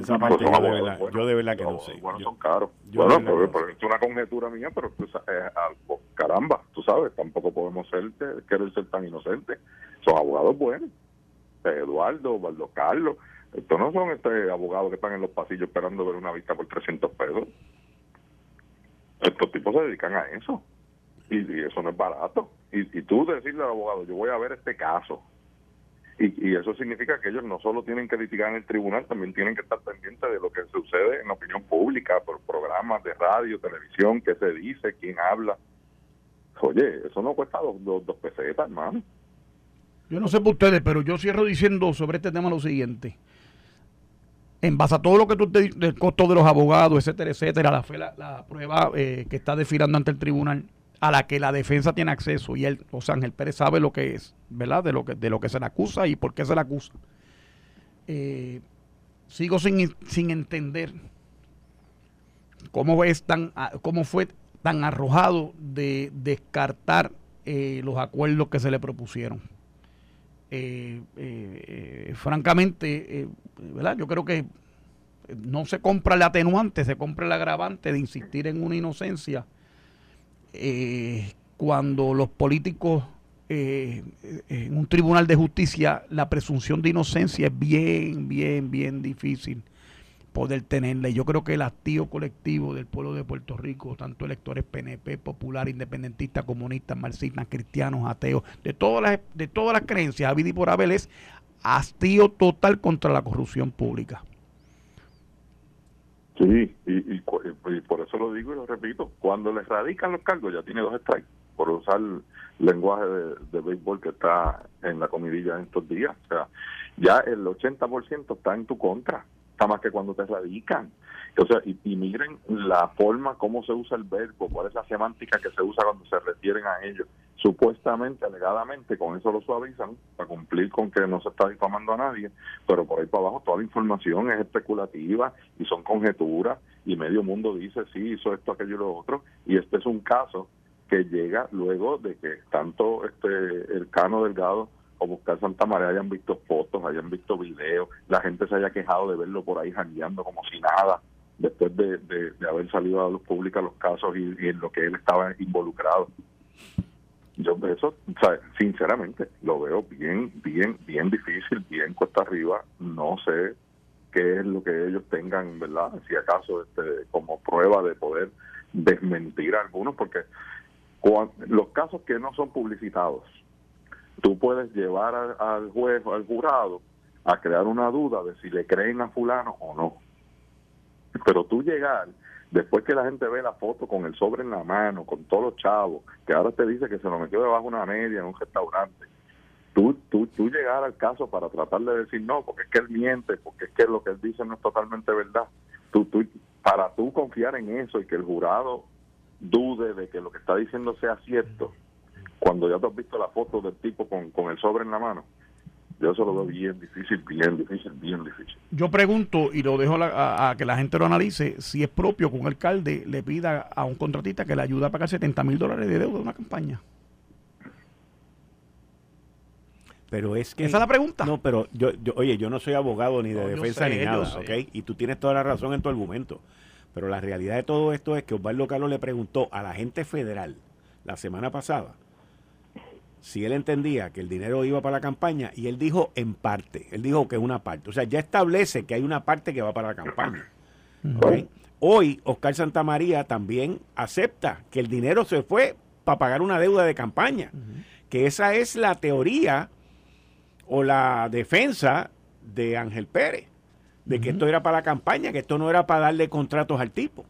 Esa parte yo, de verdad, bueno, yo de verdad que no sé. Bueno, yo, son caros. Bueno, pero, pero es una conjetura mía, pero tú sabes, eh, caramba, tú sabes, tampoco podemos ser, querer ser tan inocentes. Son abogados buenos. Eduardo, Valdo Carlos, estos no son este abogados que están en los pasillos esperando ver una vista por 300 pesos. Estos tipos se dedican a eso. Y, eso no es barato. Y, y, tú decirle al abogado, yo voy a ver este caso. Y, y, eso significa que ellos no solo tienen que litigar en el tribunal, también tienen que estar pendientes de lo que sucede en la opinión pública, por programas de radio, televisión, qué se dice, quién habla. Oye, eso no cuesta dos, dos, dos pesetas, hermano. Yo no sé por ustedes, pero yo cierro diciendo sobre este tema lo siguiente. En base a todo lo que tú te del costo de los abogados, etcétera, etcétera, la, la, la prueba eh, que está desfilando ante el tribunal, a la que la defensa tiene acceso y él, o sea, Ángel Pérez sabe lo que es, ¿verdad? De lo que, de lo que se le acusa y por qué se le acusa. Eh, sigo sin, sin entender cómo es tan, cómo fue tan arrojado de descartar eh, los acuerdos que se le propusieron. Eh, eh, francamente, eh, ¿verdad? Yo creo que no se compra el atenuante, se compra el agravante de insistir en una inocencia cuando los políticos en un tribunal de justicia la presunción de inocencia es bien, bien, bien difícil poder tenerla. Y yo creo que el hastío colectivo del pueblo de Puerto Rico, tanto electores PNP, popular, independentistas, comunistas, marxistas, cristianos, ateos, de todas las, de todas las creencias, Abid y por Abel, es hastío total contra la corrupción pública. Sí, y, y, y, por eso lo digo y lo repito, cuando les radican los cargos ya tiene dos strikes, por usar el lenguaje de, de béisbol que está en la comidilla en estos días. O sea, ya el 80% está en tu contra está más que cuando te radican. O sea, y, y, miren la forma, cómo se usa el verbo, cuál es la semántica que se usa cuando se refieren a ellos. Supuestamente, alegadamente, con eso lo suavizan para cumplir con que no se está difamando a nadie, pero por ahí para abajo toda la información es especulativa y son conjeturas y medio mundo dice, sí, hizo esto, aquello y lo otro, y este es un caso que llega luego de que tanto este el Cano Delgado o buscar Santa María hayan visto fotos, hayan visto videos, la gente se haya quejado de verlo por ahí jangueando como si nada, después de, de, haber salido a la luz pública los casos y, en lo que él estaba involucrado. Yo eso, o sinceramente, lo veo bien, bien, bien difícil, bien cuesta arriba, no sé qué es lo que ellos tengan, ¿verdad? Si acaso este, como prueba de poder desmentir a algunos, porque los casos que no son publicitados, tú puedes llevar al, juez o al jurado a crear una duda de si le creen a fulano o no. Pero tú llegar, después que la gente ve la foto con el sobre en la mano, con todos los chavos, que ahora te dice que se lo metió debajo de una media en un restaurante, tú, tú, tú llegar al caso para tratar de decir no, porque es que él miente, porque es que lo que él dice no es totalmente verdad. Tú, tú, para tú confiar en eso y que el jurado dude de que lo que está diciendo sea cierto, cuando ya tú has visto la foto del tipo con, con el sobre en la mano, yo eso lo veo bien difícil, bien difícil, bien difícil. Yo pregunto, y lo dejo a, a, a, que la gente lo analice, si es propio que un alcalde le pida a un contratista que le ayude a pagar 70 mil dólares de deuda de una campaña. Pero es que... ¿Esa es la pregunta? No, pero yo, yo oye, yo no soy abogado ni de no, defensa sé, ni nada, ¿ok? Y tú tienes toda la razón en tu argumento. Pero la realidad de todo esto es que Osvaldo Carlos le preguntó a la gente federal, la semana pasada si él entendía que el dinero iba para la campaña y él dijo en parte, él dijo que una parte, o sea, ya establece que hay una parte que va para la campaña. Hoy Oscar Santamaría también acepta que el dinero se fue para pagar una deuda de campaña, que esa es la teoría o la defensa de Ángel Pérez, de que esto era para la campaña, que esto no era para darle contratos al tipo.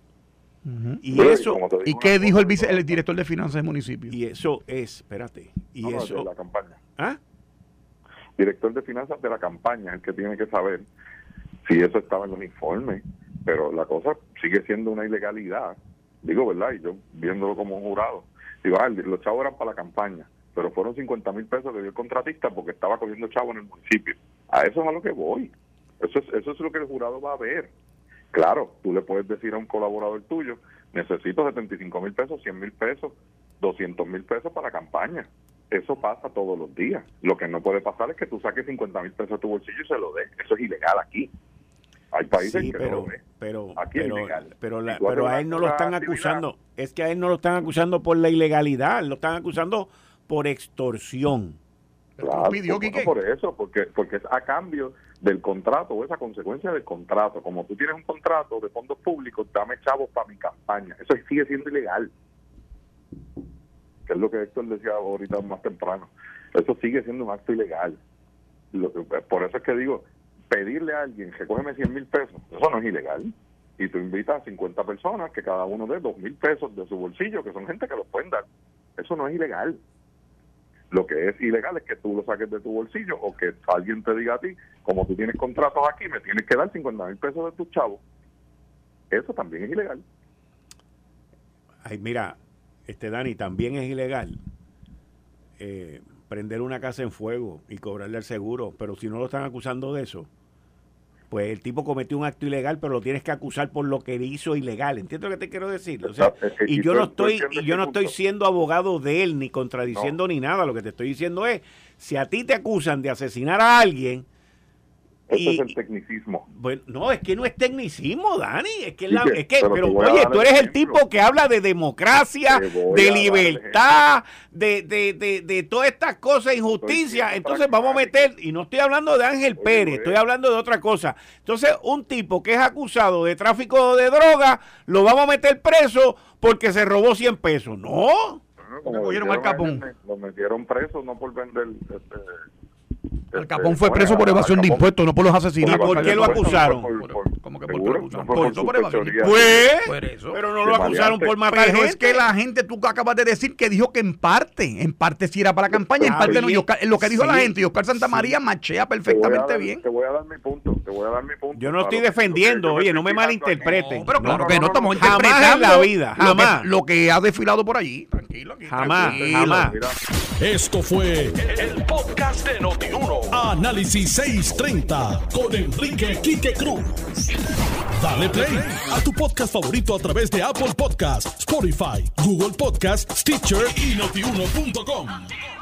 Y eso, ¿Y una qué dijo el, vice, el director de finanzas del municipio? y eso es, espérate, y no, no, de eso, la campaña. ¿ah? Director de finanzas de la campaña, el que tiene que saber si eso estaba en los informes. Pero la cosa sigue siendo una ilegalidad. Digo, ¿verdad? Y yo viéndolo como un jurado. Digo, ah, los chavos eran para la campaña, pero fueron 50 mil pesos que dio el contratista porque estaba cogiendo chavos en el municipio. A eso es a lo que voy. Eso es, eso es lo que el jurado va a ver. Claro, tú le puedes decir a un colaborador tuyo, necesito 75 mil pesos, 100 mil pesos, 200 mil pesos para campaña. Eso pasa todos los días. Lo que no puede pasar es que tú saques 50 mil pesos de tu bolsillo y se lo des. Eso es ilegal aquí. Hay países Sí, que pero, no lo pero, Aquí es ilegal. pero, la- pero a él no lo están actividad- acusando, es que a él no lo están acusando por la ilegalidad, lo están acusando por extorsión. Claro, pidió, pues, bueno, por eso, porque porque es a cambio del contrato o esa consecuencia del contrato. Como tú tienes un contrato de fondos públicos, dame chavos para mi campaña. Eso sigue siendo ilegal. Que es lo que Héctor decía ahorita más temprano. Eso sigue siendo un acto ilegal. Lo que- por eso es que digo, pedirle a alguien que cógeme 100 mil pesos, eso no es ilegal. Y tú invitas a 50 personas que cada uno dé 2 mil pesos de su bolsillo, que son gente que los pueden dar. Eso no es ilegal. Lo que es ilegal es que tú lo saques de tu bolsillo o que alguien te diga a ti, como tú tienes contratos aquí, me tienes que dar 50 mil pesos de tus chavos. Eso también es ilegal. Ay, mira, este Dani, también es ilegal eh, prender una casa en fuego y cobrarle el seguro, pero si no lo están acusando de eso, pues el tipo cometió un acto ilegal, pero lo tienes que acusar por lo que hizo ilegal. ¿Entiendes lo que te quiero decir? O sea, Exacto. y yo no estoy y yo no estoy siendo abogado de él ni contradiciendo ni nada. Lo que te estoy diciendo es, si a ti te acusan de asesinar a alguien, Eso es el tecnicismo. bueno, no, es que no es tecnicismo, Dani. Es que, Sí la- que- es que pero oye, tú eres el ejemplo. tipo que habla de democracia, de libertad, de, de, de, de todas estas cosas, injusticia. Entonces vamos a meter, y no estoy hablando de Ángel Oye, Pérez, estoy hablando de otra cosa. Entonces, un tipo que es acusado de tráfico de droga, lo vamos a meter preso porque se robó 100 pesos. No. Bueno, Lo metieron preso no por vender. Este, El este, Capón fue ¿cómo preso por evasión Al de impuestos, no por los asesinatos. ¿Y por qué lo acusaron? ¿Cómo que por qué lo acusaron? Por eso, por evasión. Por eso. pero no lo acusaron por matar gente. es que la gente, tú acabas de decir que dijo que en parte, en parte sí era para la campaña, en parte no. Lo que dijo la gente, y Oscar Santamaría machea Te voy a perfectamente bien. Te voy a dar mi punto. Te voy a dar mi punto. Yo no estoy defendiendo, oye, no me malinterpreten. No, pero claro que no, estamos interpretando la vida, lo que- jamás. Lo que, ha desfilado por allí. Tranquilo, aquí, Jamás, jamás. Esto fue el podcast de Notiuno. Análisis 630 con Enrique Quique Cruz. Dale play a tu podcast favorito a través de Apple Podcasts, Spotify, Google Podcasts, Stitcher y notiuno.com.